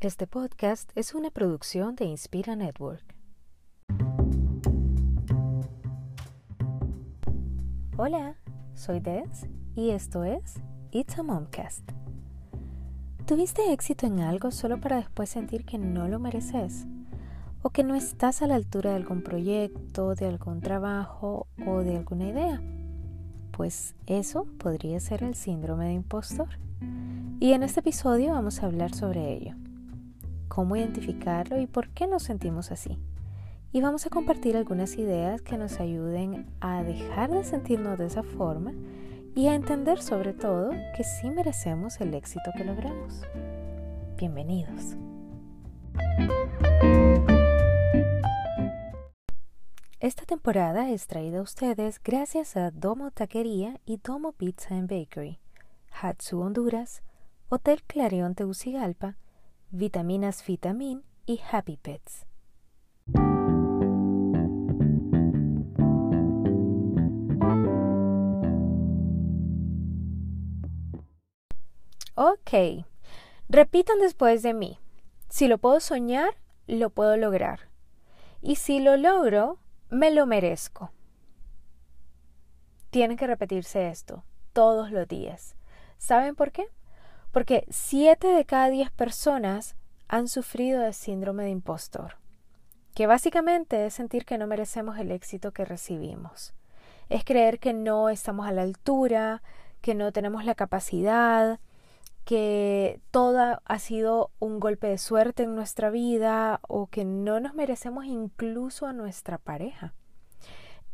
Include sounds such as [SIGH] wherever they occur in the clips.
Este podcast es una producción de Inspira Network. Hola, soy Des y esto es It's a Momcast. ¿Tuviste éxito en algo solo para después sentir que no lo mereces? ¿O que no estás a la altura de algún proyecto, de algún trabajo o de alguna idea? Pues eso podría ser el síndrome de impostor. Y en este episodio vamos a hablar sobre ello cómo identificarlo y por qué nos sentimos así. Y vamos a compartir algunas ideas que nos ayuden a dejar de sentirnos de esa forma y a entender sobre todo que sí merecemos el éxito que logramos. Bienvenidos. Esta temporada es traída a ustedes gracias a Domo Taquería y Domo Pizza and Bakery, Hatsu Honduras, Hotel Clarion Tegucigalpa, vitaminas Vitamin y Happy Pets. Ok, repitan después de mí. Si lo puedo soñar, lo puedo lograr. Y si lo logro, me lo merezco. Tienen que repetirse esto todos los días. ¿Saben por qué? Porque 7 de cada 10 personas han sufrido de síndrome de impostor, que básicamente es sentir que no merecemos el éxito que recibimos. Es creer que no estamos a la altura, que no tenemos la capacidad, que todo ha sido un golpe de suerte en nuestra vida o que no nos merecemos incluso a nuestra pareja.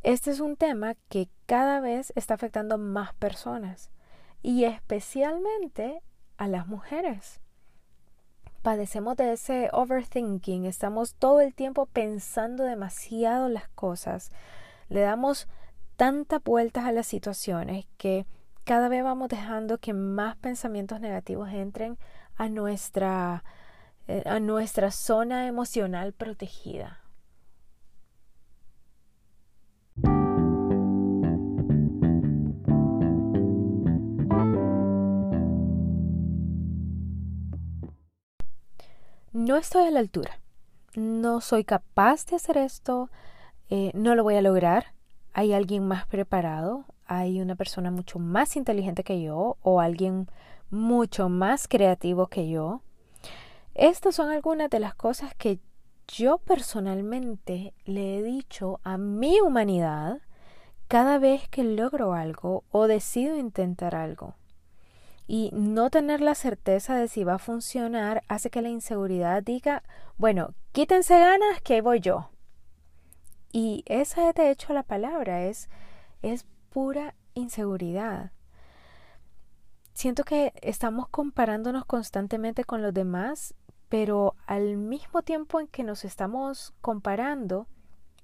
Este es un tema que cada vez está afectando más personas y especialmente a las mujeres. Padecemos de ese overthinking, estamos todo el tiempo pensando demasiado las cosas, le damos tantas vueltas a las situaciones que cada vez vamos dejando que más pensamientos negativos entren a nuestra, eh, a nuestra zona emocional protegida. No estoy a la altura, no soy capaz de hacer esto, eh, no lo voy a lograr, hay alguien más preparado, hay una persona mucho más inteligente que yo o alguien mucho más creativo que yo. Estas son algunas de las cosas que yo personalmente le he dicho a mi humanidad cada vez que logro algo o decido intentar algo. Y no tener la certeza de si va a funcionar hace que la inseguridad diga, bueno, quítense ganas que voy yo. Y esa es de hecho la palabra, es, es pura inseguridad. Siento que estamos comparándonos constantemente con los demás, pero al mismo tiempo en que nos estamos comparando,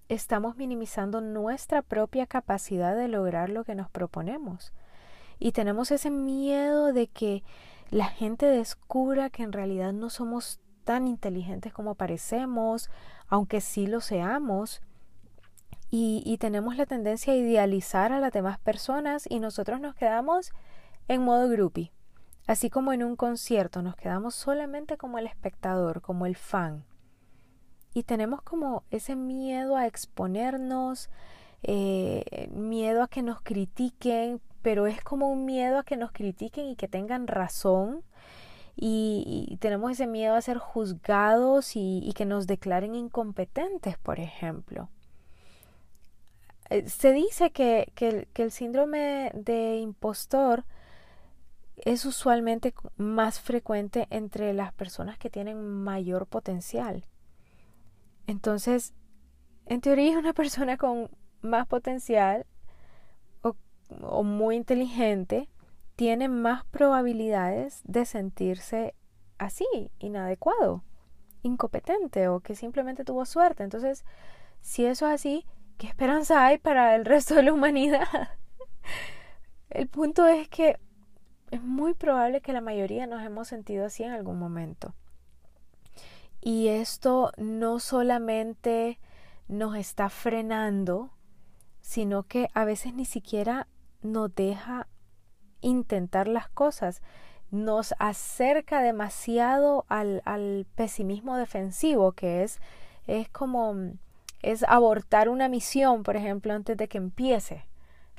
estamos minimizando nuestra propia capacidad de lograr lo que nos proponemos y tenemos ese miedo de que la gente descubra que en realidad no somos tan inteligentes como parecemos, aunque sí lo seamos. Y, tenemos la tendencia a idealizar a las demás personas y nosotros nos quedamos en modo groupie. Así como en un concierto nos quedamos solamente como el espectador, como el fan. Y tenemos como ese miedo a exponernos, eh, miedo a que nos critiquen pero es como un miedo a que nos critiquen y que tengan razón. Y, tenemos ese miedo a ser juzgados y, que nos declaren incompetentes, por ejemplo. Eh, se dice que, que, el síndrome de impostor es usualmente más frecuente entre las personas que tienen mayor potencial. Entonces, en teoría, una persona con más potencial o muy inteligente tiene más probabilidades de sentirse así, inadecuado, incompetente o que simplemente tuvo suerte. Entonces, si eso es así, ¿qué esperanza hay para el resto de la humanidad? [LAUGHS] el punto es que es muy probable que la mayoría nos hemos sentido así en algún momento. Y esto no solamente nos está frenando, sino que a veces ni siquiera nos deja intentar las cosas. nos acerca demasiado al, al pesimismo defensivo, que es, es como es abortar una misión, por ejemplo, antes de que empiece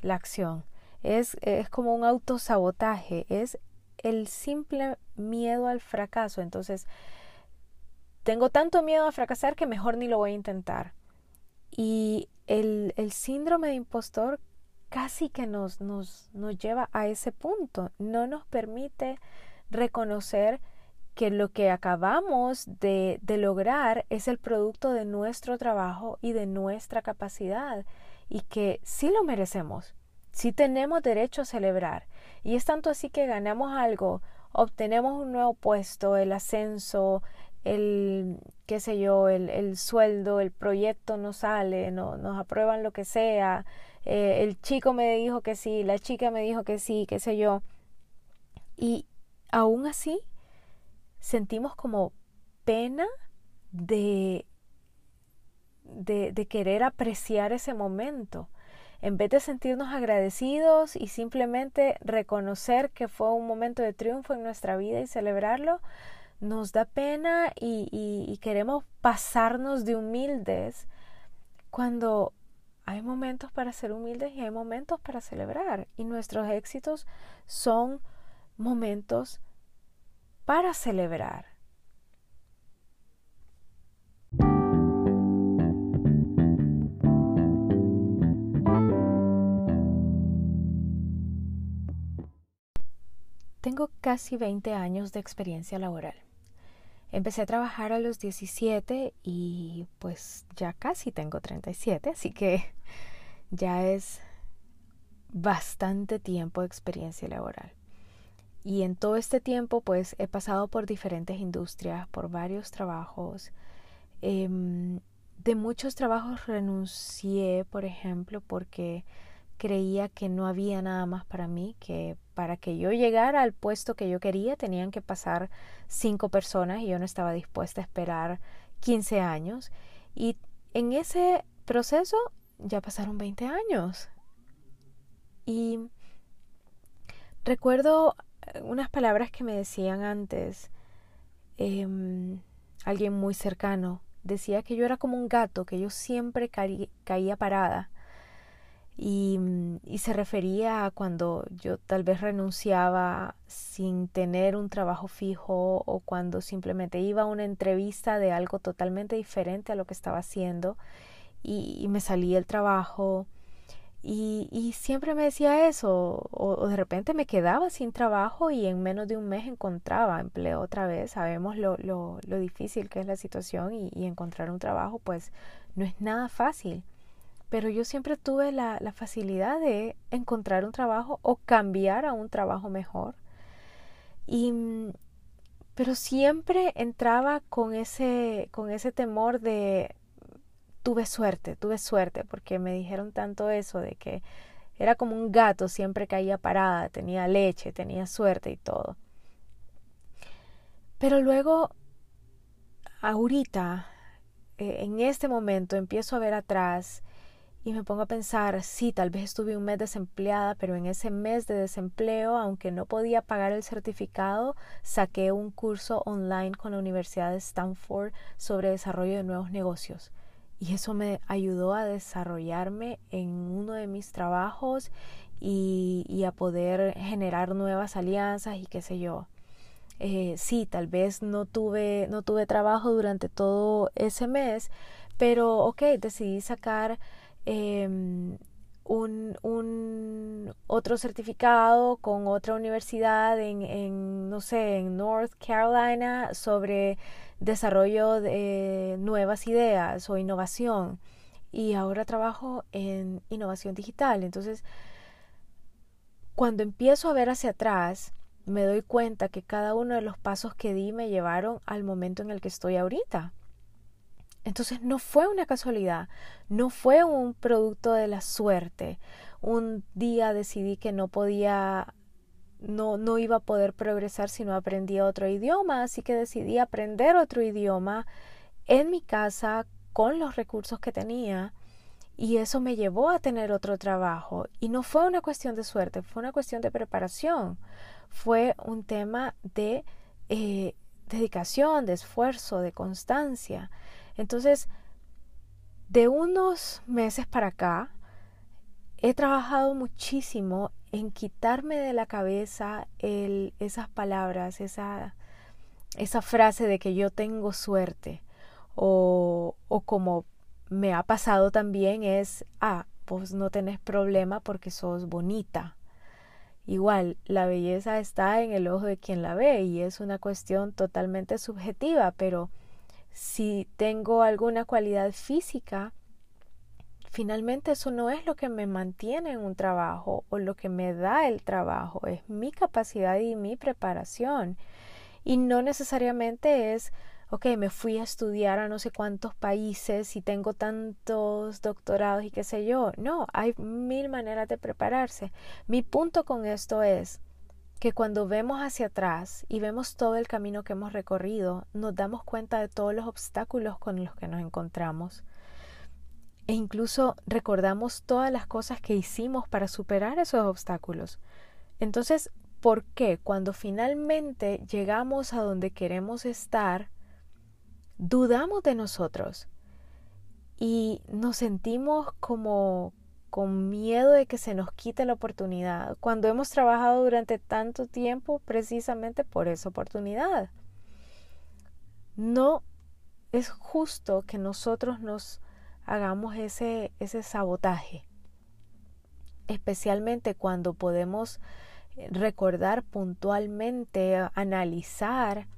la acción. Es, es como un autosabotaje, es el simple miedo al fracaso. Entonces, tengo tanto miedo a fracasar que mejor ni lo voy a intentar. Y el, el síndrome de impostor casi que nos, nos, nos lleva a ese punto. No nos permite reconocer que lo que acabamos de, de, lograr es el producto de nuestro trabajo y de nuestra capacidad y que sí lo merecemos, sí tenemos derecho a celebrar. Y es tanto así que ganamos algo, obtenemos un nuevo puesto, el ascenso, el, qué sé yo, el, el sueldo, el proyecto no sale, no, nos aprueban lo que sea, eh, el chico me dijo que sí, la chica me dijo que sí, qué sé yo. Y aún así sentimos como pena de, de, querer apreciar ese momento en vez de sentirnos agradecidos y simplemente reconocer que fue un momento de triunfo en nuestra vida y celebrarlo, nos da pena y, queremos pasarnos de humildes cuando hay momentos para ser humildes y hay momentos para celebrar y nuestros éxitos son momentos para celebrar. Tengo casi 20 años de experiencia laboral. Empecé a trabajar a los 17 y pues ya casi tengo 37, así que [LAUGHS] ya es bastante tiempo de experiencia laboral. Y en todo este tiempo pues he pasado por diferentes industrias, por varios trabajos. Em, de muchos trabajos renuncié, por ejemplo, porque creía que no había nada más para mí, que para que yo llegara al puesto que yo quería tenían que pasar cinco personas y yo no estaba dispuesta a esperar 15 años. Y en ese proceso ya pasaron 20 años. Y recuerdo eh, unas palabras que me decían antes, em, alguien muy cercano, decía que yo era como un gato, que yo siempre caía parada Mm, y, se refería a cuando yo tal vez renunciaba sin tener un trabajo fijo o cuando simplemente iba a una entrevista de algo totalmente diferente a lo que estaba haciendo y, me salía el trabajo y, siempre me decía eso o, de repente me quedaba sin trabajo y en menos de un mes encontraba empleo otra vez. Sabemos lo, lo, lo difícil que es la situación y encontrar un trabajo pues no es nada fácil pero yo siempre tuve la, facilidad de encontrar un trabajo o cambiar a un trabajo mejor. Y, mm, pero siempre entraba con ese, con ese temor de tuve suerte, tuve suerte, porque me dijeron tanto eso de que era como un gato, siempre caía parada, tenía leche, tenía suerte y todo. Pero luego, ahorita, eh, en este momento, empiezo a ver atrás y me pongo a pensar, sí, tal vez estuve un mes desempleada, pero en ese mes de desempleo, aunque no podía pagar el certificado, saqué un curso online con la Universidad de Stanford sobre desarrollo de nuevos negocios. Y eso me ayudó a desarrollarme en uno de mis trabajos y, a poder generar nuevas alianzas y qué sé yo. Eh, sí, tal vez no tuve, no tuve trabajo durante todo ese mes, pero ok, decidí sacar Em, un, un, otro certificado con otra universidad en, en, no sé, en North Carolina sobre desarrollo de nuevas ideas o innovación. Y ahora trabajo en innovación digital. Entonces, cuando empiezo a ver hacia atrás, me doy cuenta que cada uno de los pasos que di me llevaron al momento en el que estoy ahorita. Entonces no fue una casualidad, no fue un producto de la suerte. Un día decidí que no podía, no, no iba a poder progresar si no aprendía otro idioma, así que decidí aprender otro idioma en mi casa con los recursos que tenía Y eso me llevó a tener otro trabajo. Y no fue una cuestión de suerte, fue una cuestión de preparación. Fue un tema de eh, dedicación, de esfuerzo, de constancia. Entonces, de unos meses para acá, he trabajado muchísimo en quitarme de la cabeza esas palabras, esa, esa frase de que yo tengo suerte o, o como me ha pasado también es, ah, pues no tenés problema porque sos bonita. Igual, la belleza está en el ojo de quien la ve y es una cuestión totalmente subjetiva, pero si tengo alguna cualidad física, finalmente eso no es lo que me mantiene en un trabajo o lo que me da el trabajo, es mi capacidad y mi preparación. Y no necesariamente es ok, me fui a estudiar a no sé cuántos países y tengo tantos doctorados y qué sé yo. No, hay mil maneras de prepararse. Mi punto con esto es que cuando vemos hacia atrás y vemos todo el camino que hemos recorrido, nos damos cuenta de todos los obstáculos con los que nos encontramos. E incluso recordamos todas las cosas que hicimos para superar esos obstáculos. Entonces, ¿por qué cuando finalmente llegamos a donde queremos estar, dudamos de nosotros y nos sentimos como con miedo de que se nos quite la oportunidad, cuando hemos trabajado durante tanto tiempo precisamente por esa oportunidad. No es justo que nosotros nos hagamos ese, ese sabotaje, especialmente cuando podemos recordar puntualmente, analizar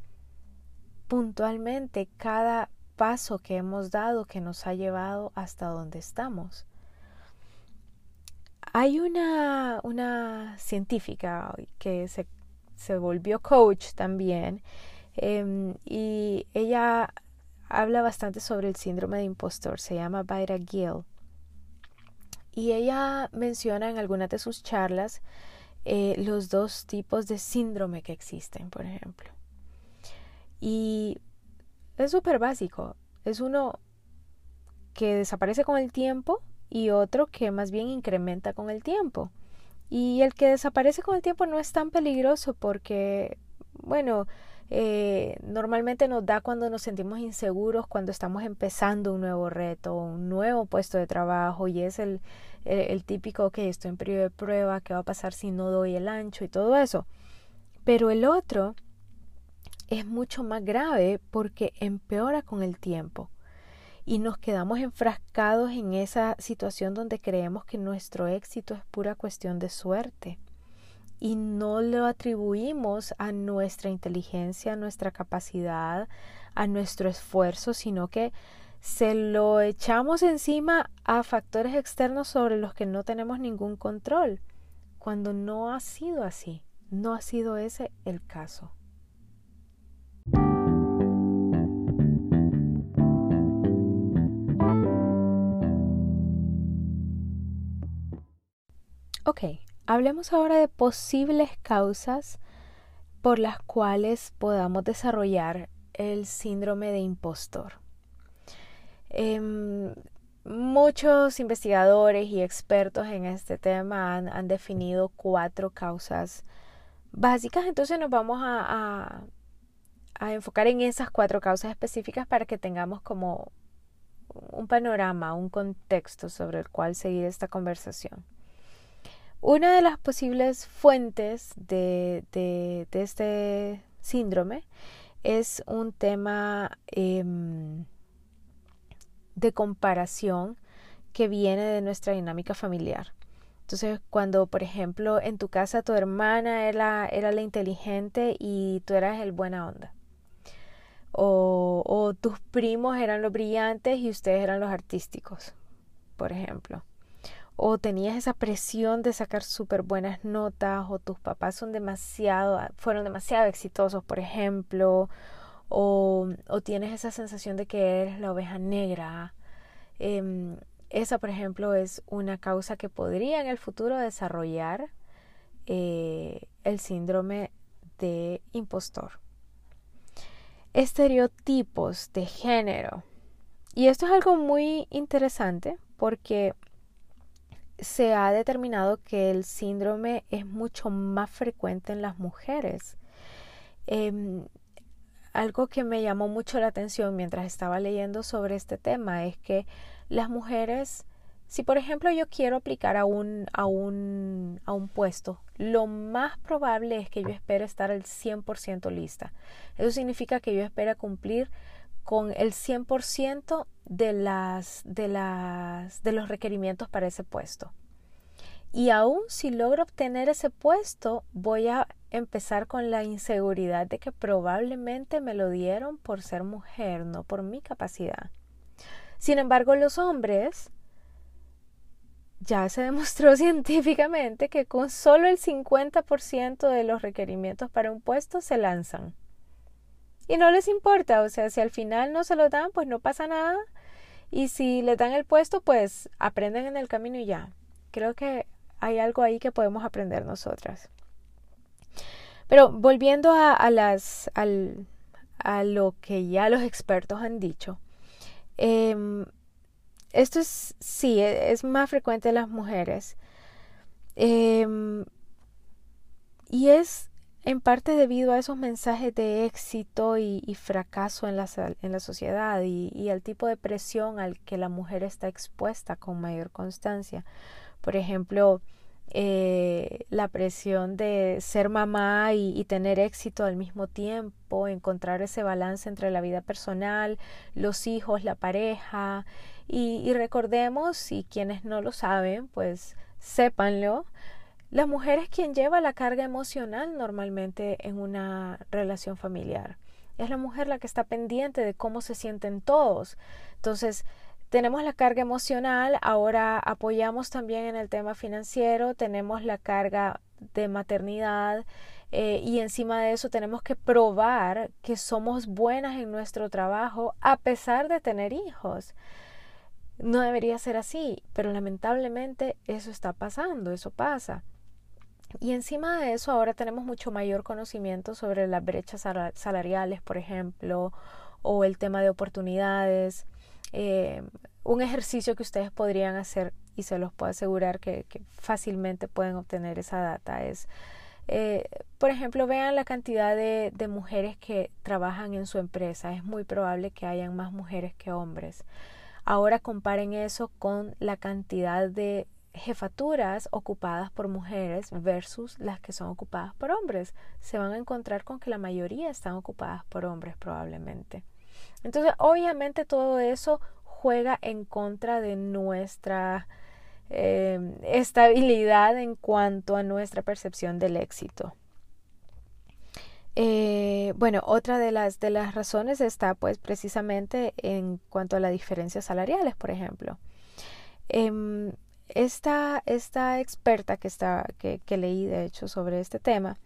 puntualmente cada paso que hemos dado que nos ha llevado hasta donde estamos. Hay una, una científica que se, se, volvió coach también em, y ella habla bastante sobre el síndrome de impostor, se llama Byra Gill. Y ella menciona en algunas de sus charlas eh, los dos tipos de síndrome que existen, por ejemplo. Y es súper básico. Es uno que desaparece con el tiempo y otro que más bien incrementa con el tiempo. Y el que desaparece con el tiempo no es tan peligroso porque, bueno, eh, normalmente nos da cuando nos sentimos inseguros, cuando estamos empezando un nuevo reto, un nuevo puesto de trabajo y es el, el, típico que estoy en periodo de prueba, qué va a pasar si no doy el ancho y todo eso. Pero el otro es mucho más grave porque empeora con el tiempo y nos quedamos enfrascados en esa situación donde creemos que nuestro éxito es pura cuestión de suerte y no lo atribuimos a nuestra inteligencia, a nuestra capacidad, a nuestro esfuerzo, sino que se lo echamos encima a factores externos sobre los que no tenemos ningún control, cuando no ha sido así, no ha sido ese el caso. Ok, hablemos ahora de posibles causas por las cuales podamos desarrollar el síndrome de impostor. Em, muchos investigadores y expertos en este tema han, definido cuatro causas básicas, entonces nos vamos a, a enfocar en esas cuatro causas específicas para que tengamos como un panorama, un contexto sobre el cual seguir esta conversación. Una de las posibles fuentes de, este síndrome es un tema em, de comparación que viene de nuestra dinámica familiar. Entonces, cuando, por ejemplo, en tu casa tu hermana era, era la inteligente y tú eras el buena onda. O tus primos eran los brillantes y ustedes eran los artísticos, por ejemplo o tenías esa presión de sacar súper buenas notas o tus papás son demasiado, fueron demasiado exitosos, por ejemplo, o, o tienes esa sensación de que eres la oveja negra. Em, esa, por ejemplo, es una causa que podría en el futuro desarrollar eh, el síndrome de impostor. Estereotipos de género. Y esto es algo muy interesante porque se ha determinado que el síndrome es mucho más frecuente en las mujeres. Em, algo que me llamó mucho la atención mientras estaba leyendo sobre este tema es que las mujeres, si por ejemplo yo quiero aplicar a un, a un, a un puesto, lo más probable es que yo espere estar al 100% lista. Eso significa que yo espero cumplir con el 100% de, las, de, las, de los requerimientos para ese puesto. Y aún si logro obtener ese puesto, voy a empezar con la inseguridad de que probablemente me lo dieron por ser mujer, no por mi capacidad. Sin embargo, los hombres ya se demostró [LAUGHS] científicamente que con solo el 50% de los requerimientos para un puesto se lanzan. Y no les importa, o sea, si al final no se lo dan, pues no pasa nada. Y si les dan el puesto, pues aprenden en el camino y ya. Creo que hay algo ahí que podemos aprender nosotras. Pero volviendo a, las, a lo que ya los expertos han dicho, em, esto es, sí, e, es más frecuente en las mujeres. Em, y es en parte debido a esos mensajes de éxito y, fracaso en la, en la sociedad y, al tipo de presión al que la mujer está expuesta con mayor constancia. Por ejemplo, eh, la presión de ser mamá y, tener éxito al mismo tiempo, encontrar ese balance entre la vida personal, los hijos, la pareja. Y, y recordemos, y quienes no lo saben, pues sépanlo, la mujer es quien lleva la carga emocional normalmente en una relación familiar. Es la mujer la que está pendiente de cómo se sienten todos. Entonces, tenemos la carga emocional, ahora apoyamos también en el tema financiero, tenemos la carga de maternidad eh, y encima de eso tenemos que probar que somos buenas en nuestro trabajo a pesar de tener hijos. No debería ser así, pero lamentablemente eso está pasando, eso pasa. Y encima de eso ahora tenemos mucho mayor conocimiento sobre las brechas salariales, por ejemplo, o el tema de oportunidades. Eh, un ejercicio que ustedes podrían hacer y se los puedo asegurar que, fácilmente pueden obtener esa data es, eh, por ejemplo, vean la cantidad de, de mujeres que trabajan en su empresa. Es muy probable que hayan más mujeres que hombres. Ahora comparen eso con la cantidad de jefaturas ocupadas por mujeres versus las que son ocupadas por hombres. Se van a encontrar con que la mayoría están ocupadas por hombres probablemente. Entonces, obviamente todo eso juega en contra de nuestra eh, estabilidad en cuanto a nuestra percepción del éxito. Eh, bueno, otra de las, de las razones está pues precisamente en cuanto a las diferencias salariales, por ejemplo. Em, esta, esta experta que, está, que, que, leí, de hecho, sobre este tema,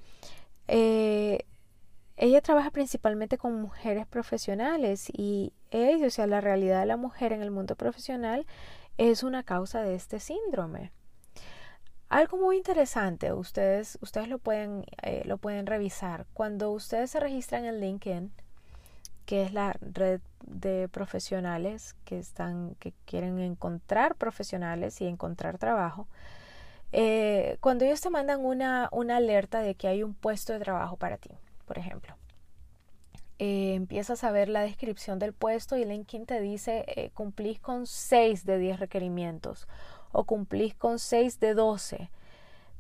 eh, ella trabaja principalmente con mujeres profesionales y ella, o sea, la realidad de la mujer en el mundo profesional es una causa de este síndrome. Algo muy interesante, ustedes, ustedes lo, pueden, eh, lo pueden revisar. Cuando ustedes se registran en LinkedIn, que es la red de profesionales que están, que quieren encontrar profesionales y encontrar trabajo. Eh, cuando ellos te mandan una, una, alerta de que hay un puesto de trabajo para ti, por ejemplo, eh, empiezas a ver la descripción del puesto y LinkedIn te dice eh, cumplís con 6 de 10 requerimientos o cumplís con 6 de 12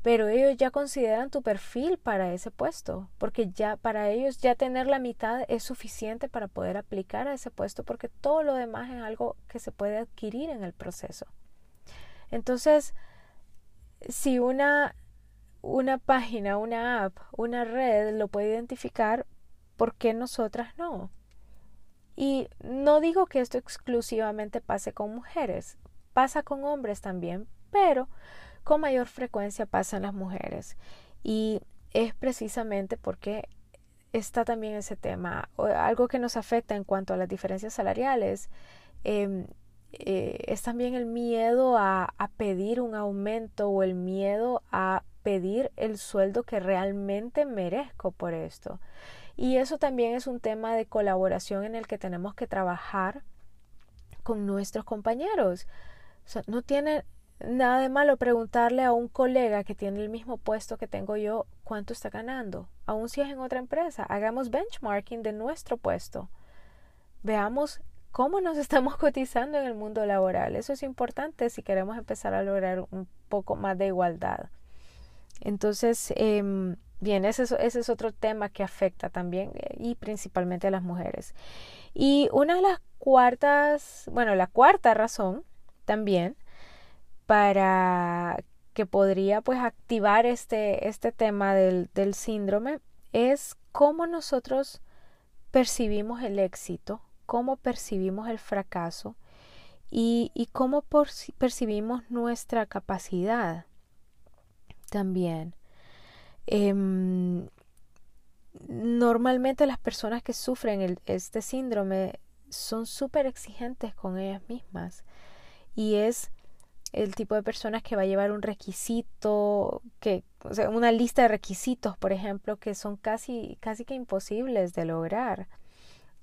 pero ellos ya consideran tu perfil para ese puesto, porque ya para ellos ya tener la mitad es suficiente para poder aplicar a ese puesto, porque todo lo demás es algo que se puede adquirir en el proceso. Entonces, si una, una página, una app, una red lo puede identificar, ¿por qué nosotras no? Y no digo que esto exclusivamente pase con mujeres, pasa con hombres también, pero con mayor frecuencia pasan las mujeres. Y es precisamente porque está también ese tema. Algo que nos afecta en cuanto a las diferencias salariales em, eh, es también el miedo a, pedir un aumento o el miedo a pedir el sueldo que realmente merezco por esto. Y eso también es un tema de colaboración en el que tenemos que trabajar con nuestros compañeros no tiene nada de malo preguntarle a un colega que tiene el mismo puesto que tengo yo cuánto está ganando, aun si es en otra empresa. Hagamos benchmarking de nuestro puesto. Veamos cómo nos [LAUGHS] estamos cotizando en el mundo laboral. Eso es importante si queremos empezar a lograr un poco más de igualdad. Entonces, eh, bien, ese es, ese es otro tema que afecta también eh, y principalmente a las mujeres. Y una de las cuartas, bueno, la cuarta razón también para que podría pues activar este, este tema del, del síndrome es cómo nosotros percibimos el éxito, cómo percibimos el fracaso y, y cómo percibimos nuestra capacidad también. Em, normalmente las personas que sufren este síndrome son súper exigentes con ellas mismas y es el tipo de personas que va a llevar un requisito, que, o sea, una lista de requisitos, por ejemplo, que son casi, casi que imposibles de lograr.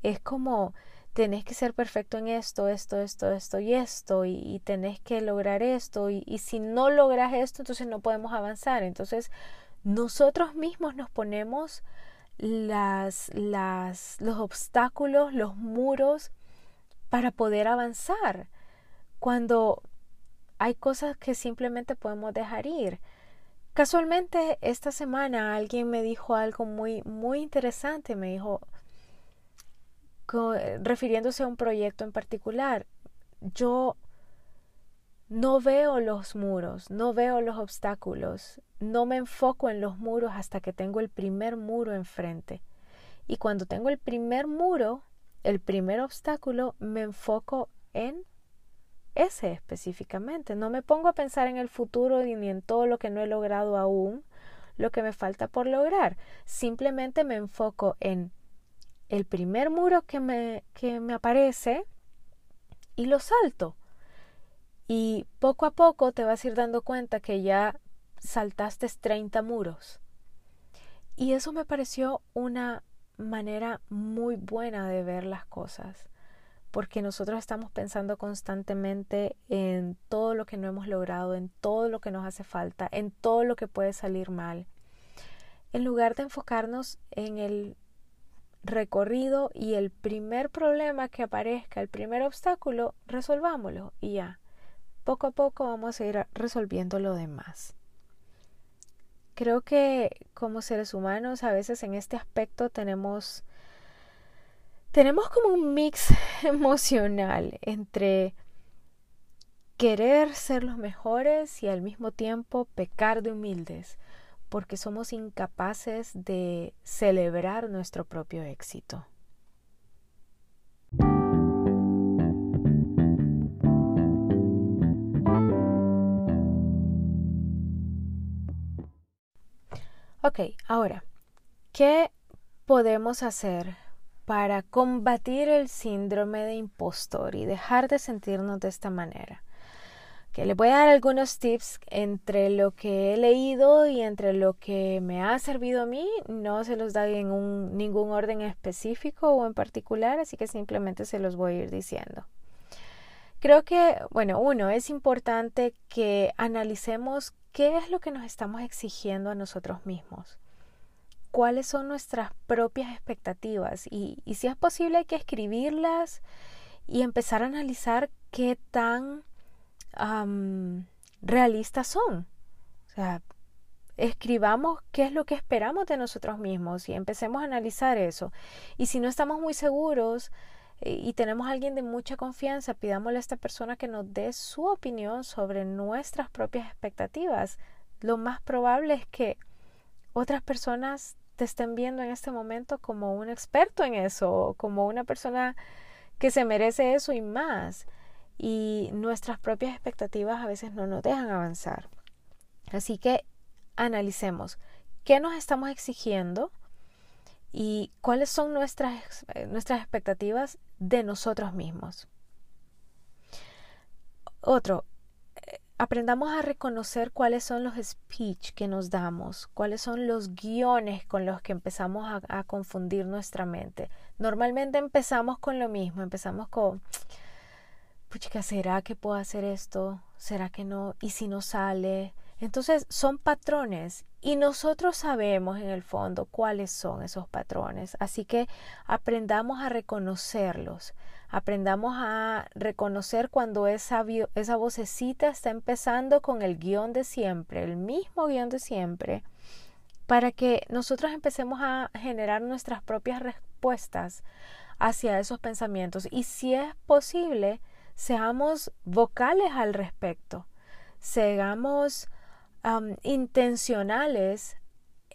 Es como tenés que ser perfecto en esto, esto, esto, esto y esto, y, tenés que lograr esto, y, y, si no logras esto, entonces no podemos avanzar. Entonces, nosotros mismos nos ponemos las, las, los obstáculos, los muros para poder avanzar. Cuando hay cosas que simplemente podemos dejar ir. Casualmente esta semana alguien me dijo algo muy muy interesante, me dijo refiriéndose a un proyecto en particular, yo no veo los muros, no veo los obstáculos, no me enfoco en los muros hasta que tengo el primer muro enfrente. Y cuando tengo el primer muro, el primer obstáculo, me enfoco en ese específicamente. No me pongo a pensar en el futuro ni en todo lo que no he logrado aún, lo que me falta por lograr. Simplemente me enfoco en el primer muro que me, que me aparece y lo salto. Y poco a poco te vas a ir dando cuenta que ya saltaste 30 muros. Y eso me pareció una manera muy buena de ver las cosas, porque nosotros estamos pensando constantemente en todo lo que no hemos logrado, en todo lo que nos hace falta, en todo lo que puede salir mal, en lugar de enfocarnos en el recorrido y el primer problema que aparezca, el primer obstáculo, resolvámoslo y ya. Poco a poco vamos a ir resolviendo lo demás. Creo que como seres humanos a veces en este aspecto tenemos tenemos como un mix [LAUGHS] emocional entre querer ser los mejores y al mismo tiempo pecar de humildes porque somos incapaces de celebrar nuestro propio éxito. Ok, ahora, ¿qué podemos hacer para combatir el síndrome de impostor y dejar de sentirnos de esta manera? que les voy a dar algunos tips entre lo que he leído y entre lo que me ha servido a mí. No se los doy en ningún orden específico o en particular, así que simplemente se los voy a ir diciendo. Creo que, bueno, uno, es importante que analicemos qué es lo que nos estamos exigiendo a nosotros mismos. ¿Cuáles son nuestras propias expectativas? Y, si es posible hay que escribirlas y empezar a analizar qué tan realistas son. O sea, escribamos qué es lo que esperamos de nosotros mismos y empecemos a analizar eso. Y si no estamos muy seguros eh, y tenemos a alguien de mucha confianza, pidámosle a esta persona que nos dé su opinión sobre nuestras propias expectativas. Lo más probable es que otras personas te estén viendo en este momento como un experto en eso, como una persona que se merece eso y más y nuestras propias expectativas a veces no nos dejan avanzar. Así que analicemos qué nos estamos exigiendo y cuáles son nuestras, nuestras expectativas de nosotros mismos. Otro, eh, aprendamos a reconocer cuáles son los speech que nos damos, cuáles son los guiones con los que empezamos a, confundir nuestra mente. Normalmente empezamos con lo mismo, empezamos con puchica, ¿será que puedo hacer esto? ¿Será que no? ¿Y si no sale? Entonces son patrones y nosotros sabemos en el fondo cuáles son esos patrones. Así que aprendamos a reconocerlos. Aprendamos a reconocer cuando esa, esa vocecita está empezando con el guion de siempre, el mismo guion de siempre, para que nosotros empecemos a generar nuestras propias respuestas hacia esos pensamientos. Y si es posible, seamos vocales al respecto. Seamos intencionales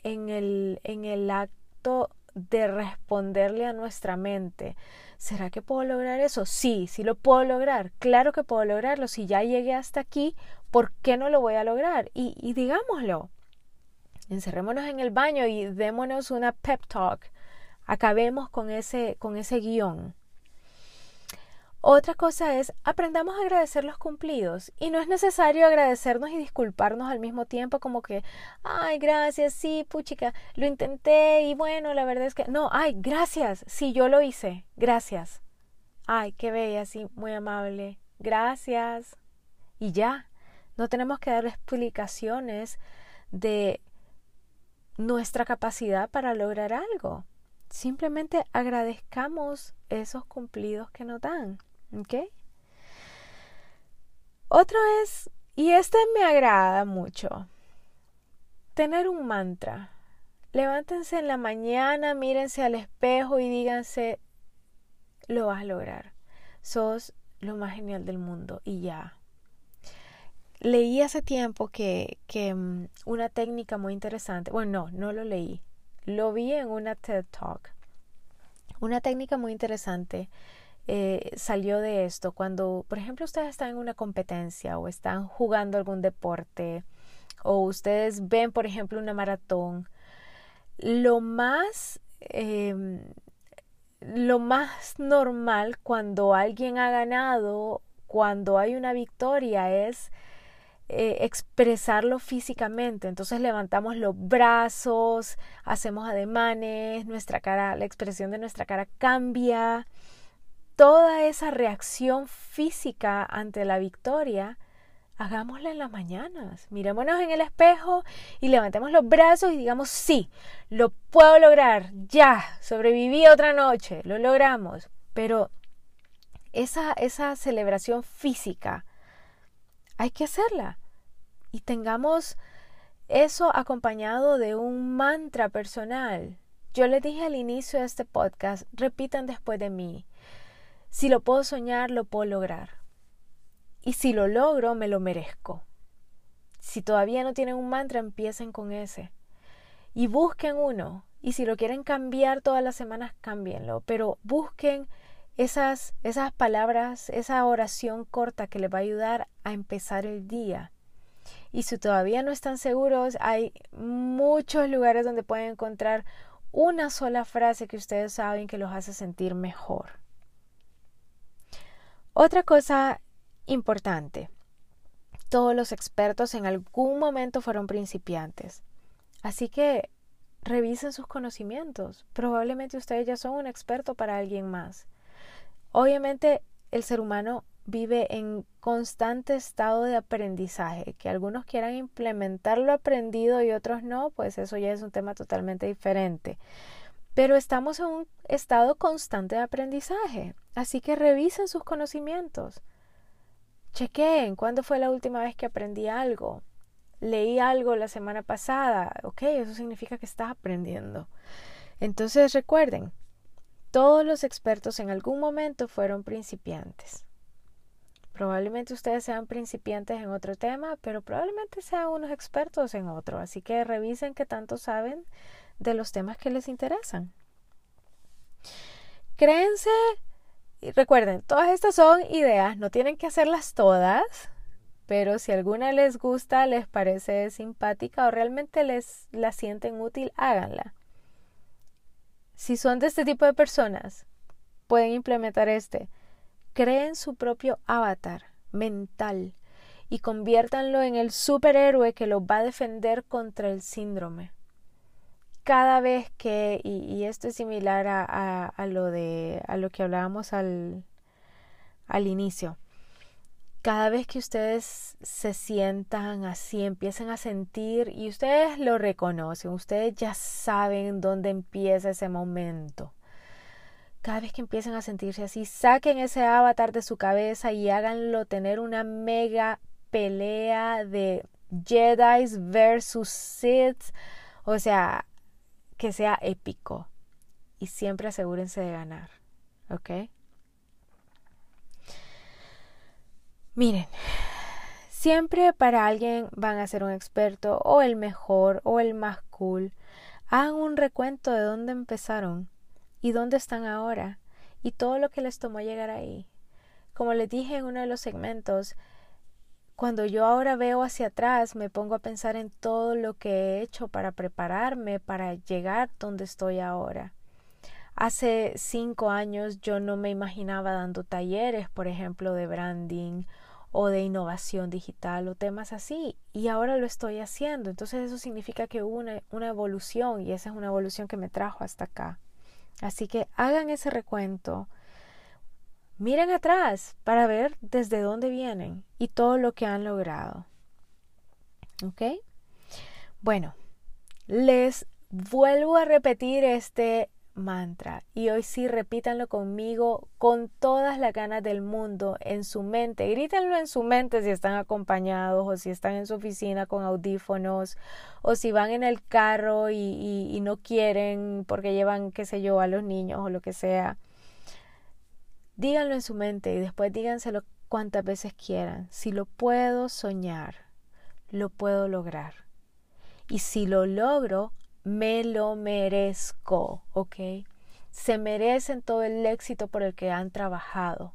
en el, en el acto de responderle a nuestra mente. ¿Será que puedo lograr eso? Sí, sí lo puedo lograr. Claro que puedo lograrlo. Si ya llegué hasta aquí, ¿por qué no lo voy a lograr? Y, digámoslo. Encerrémonos en el baño y démonos una pep talk. Acabemos con ese, con ese guion. Otra cosa es, aprendamos a agradecer los cumplidos. Y no es necesario agradecernos y disculparnos al mismo tiempo como que, ay, gracias, sí, puchica, lo intenté y bueno, la verdad es que, no, ay, gracias, sí, yo lo hice, gracias. Ay, qué bella, sí, muy amable, gracias. Y ya, no tenemos que dar explicaciones de nuestra capacidad para lograr algo. Simplemente agradezcamos esos cumplidos que nos dan. ¿Ok? Otro es, y este me agrada mucho, tener un mantra. Levántense en la mañana, mírense al espejo y díganse, lo vas a lograr. Sos lo más genial del mundo y ya. Leí hace tiempo que, que mm, una técnica muy interesante, bueno, no, no lo leí, lo vi en una TED Talk. Una técnica muy interesante eh, salió de esto. Cuando, por ejemplo, ustedes están en una competencia o están jugando algún deporte o ustedes ven, por ejemplo, una maratón, lo más, em, lo más normal cuando alguien ha ganado, cuando hay una victoria, es eh, expresarlo físicamente. Entonces levantamos los brazos, hacemos ademanes, nuestra cara, la expresión de nuestra cara cambia toda esa reacción física ante la victoria, hagámosla en las mañanas. Mirémonos en el espejo y levantemos los brazos y digamos, sí, lo puedo lograr, ya, sobreviví otra noche, lo logramos. Pero esa, esa celebración física hay que hacerla y tengamos eso acompañado de un mantra personal. Yo les dije al inicio de este podcast, repitan después de mí. Si lo puedo soñar, lo puedo lograr. Y si lo logro, me lo merezco. Si todavía no tienen un mantra, empiecen con ese. Y busquen uno. Y si lo quieren cambiar todas las semanas, cámbienlo. Pero busquen esas, esas palabras, esa oración corta que les va a ayudar a empezar el día. Y si todavía no están seguros, hay muchos lugares donde pueden encontrar una sola frase que ustedes saben que los hace sentir mejor. Otra cosa importante, todos los expertos en algún momento fueron principiantes. Así que revisen sus conocimientos. Probablemente ustedes ya son un experto para alguien más. Obviamente el ser humano vive en constante estado de aprendizaje. Que algunos quieran implementar lo aprendido y otros no, pues eso ya es un tema totalmente diferente. Pero estamos en un estado constante de aprendizaje, así que revisen sus conocimientos. Chequeen cuándo fue la última vez que aprendí algo. Leí algo la semana pasada. Ok, eso significa que estás aprendiendo. Entonces recuerden, todos los expertos en algún momento fueron principiantes. Probablemente ustedes sean principiantes en otro tema, pero probablemente sean unos expertos en otro. Así que revisen qué tanto saben de los temas que les interesan. Créense, y recuerden, todas estas son ideas, no tienen que hacerlas todas, pero si alguna les gusta, les parece simpática o realmente les la sienten útil, háganla. Si son de este tipo de personas, pueden implementar este. Creen su propio avatar mental y conviértanlo en el superhéroe que los va a defender contra el síndrome cada vez que, y, esto es similar a, a, lo de a lo que hablábamos al, al inicio, cada vez que ustedes se sientan así, empiecen a sentir y ustedes lo reconocen, ustedes ya saben dónde empieza ese momento. Cada vez que empiecen a sentirse así, saquen ese avatar de su cabeza y háganlo tener una mega pelea de Jedi versus Sith, o sea, que sea épico. Y siempre asegúrense de ganar, ¿ok? Miren, siempre para alguien van a ser un experto o el mejor o el más cool. Hagan un recuento de dónde empezaron y dónde están ahora y todo lo que les tomó llegar ahí. Como les dije en uno de los segmentos, cuando yo ahora veo hacia atrás me pongo a pensar en todo lo que he hecho para prepararme para llegar donde estoy ahora. Hace cinco años yo no me imaginaba dando talleres, por ejemplo, de branding o de innovación digital o temas así y ahora lo estoy haciendo. Entonces eso significa que hubo una, evolución y esa es una evolución que me trajo hasta acá. Así que hagan ese recuento. Miren atrás para ver desde dónde vienen y todo lo que han logrado. ¿Ok? Bueno, les vuelvo a repetir este mantra. Y hoy sí repítanlo conmigo con todas las ganas del mundo en su mente. Grítenlo en su mente si están acompañados o si están en su oficina con audífonos o si van en el carro y, y no quieren porque llevan, qué sé yo, a los niños o lo que sea. Díganlo en su mente y después díganselo cuantas veces quieran. Si lo puedo soñar, lo puedo lograr. Y si lo logro, me lo merezco, ¿ok? Se merecen todo el éxito por el que han trabajado.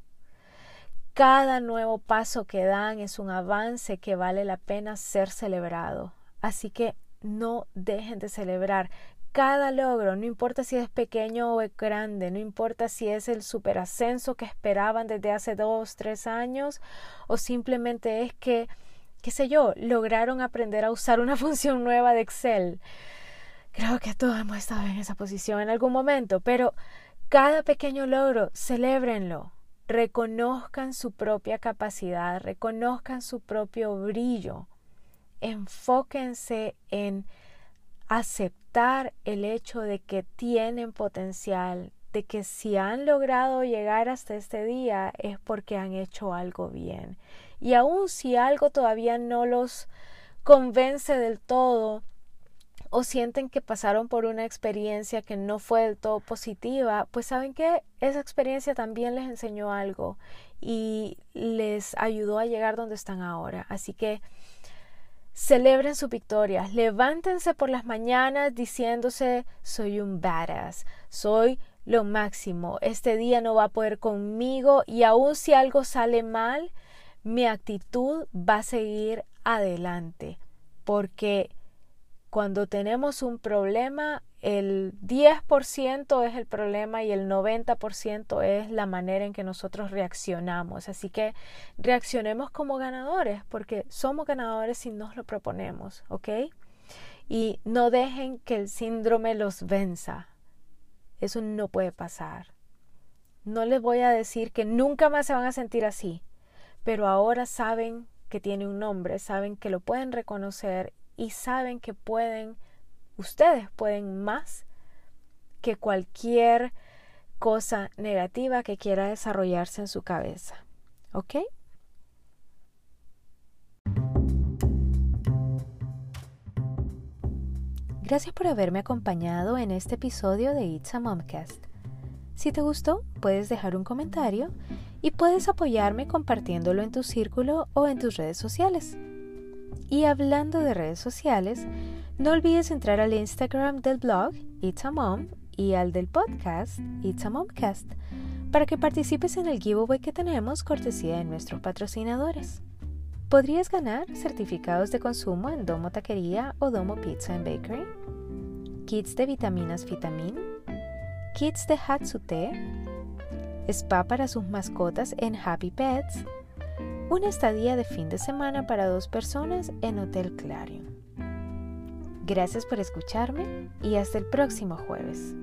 Cada nuevo paso que dan es un avance que vale la pena ser celebrado. Así que no dejen de celebrar cada logro, no importa si es pequeño o es grande, no importa si es el superascenso que esperaban desde hace dos, tres años, o simplemente es que, qué sé yo, lograron aprender a usar una [LAUGHS] función nueva de Excel. Creo que todos hemos estado en esa posición en algún momento, pero cada pequeño logro, celébrenlo. Reconozcan su propia capacidad, reconozcan su propio brillo. Enfóquense en aceptar el hecho de que tienen potencial, de que si han logrado llegar hasta este día es porque han hecho algo bien. Y aun si algo todavía no los convence del todo, o sienten que pasaron por una experiencia que no fue del todo positiva, pues saben que esa experiencia también les enseñó algo y les ayudó a llegar donde están ahora. Así que celebren su victoria, levántense por las mañanas diciéndose soy un badass, soy lo máximo, este día no va a poder conmigo y aun si algo sale mal, mi actitud va a seguir adelante porque cuando tenemos un problema, el 10% es el problema y el 90% es la manera en que nosotros reaccionamos. Así que reaccionemos como ganadores, porque somos ganadores si nos lo proponemos, ¿ok? Y no dejen que el síndrome los venza. Eso no puede pasar. No les voy a decir que nunca más se van a sentir así, pero ahora saben que tiene un nombre, saben que lo pueden reconocer y saben que pueden, ustedes pueden más que cualquier cosa negativa que quiera desarrollarse en su cabeza. ¿Ok? Gracias por haberme acompañado en este episodio de It's a Momcast. Si te gustó, puedes dejar un comentario y puedes apoyarme compartiéndolo en tu círculo o en tus redes sociales. Y hablando de redes sociales, no olvides entrar al Instagram del blog It's a Mom y al del podcast It's a Momcast para que participes en el giveaway que tenemos cortesía de nuestros patrocinadores. Podrías ganar certificados de consumo en Domo Taquería o Domo Pizza and Bakery, kits de vitaminas Vitamin, kits de Hatsute, spa para sus mascotas en Happy Pets, una estadía de fin de semana para dos personas en Hotel Clarion. Gracias por escucharme y hasta el próximo jueves.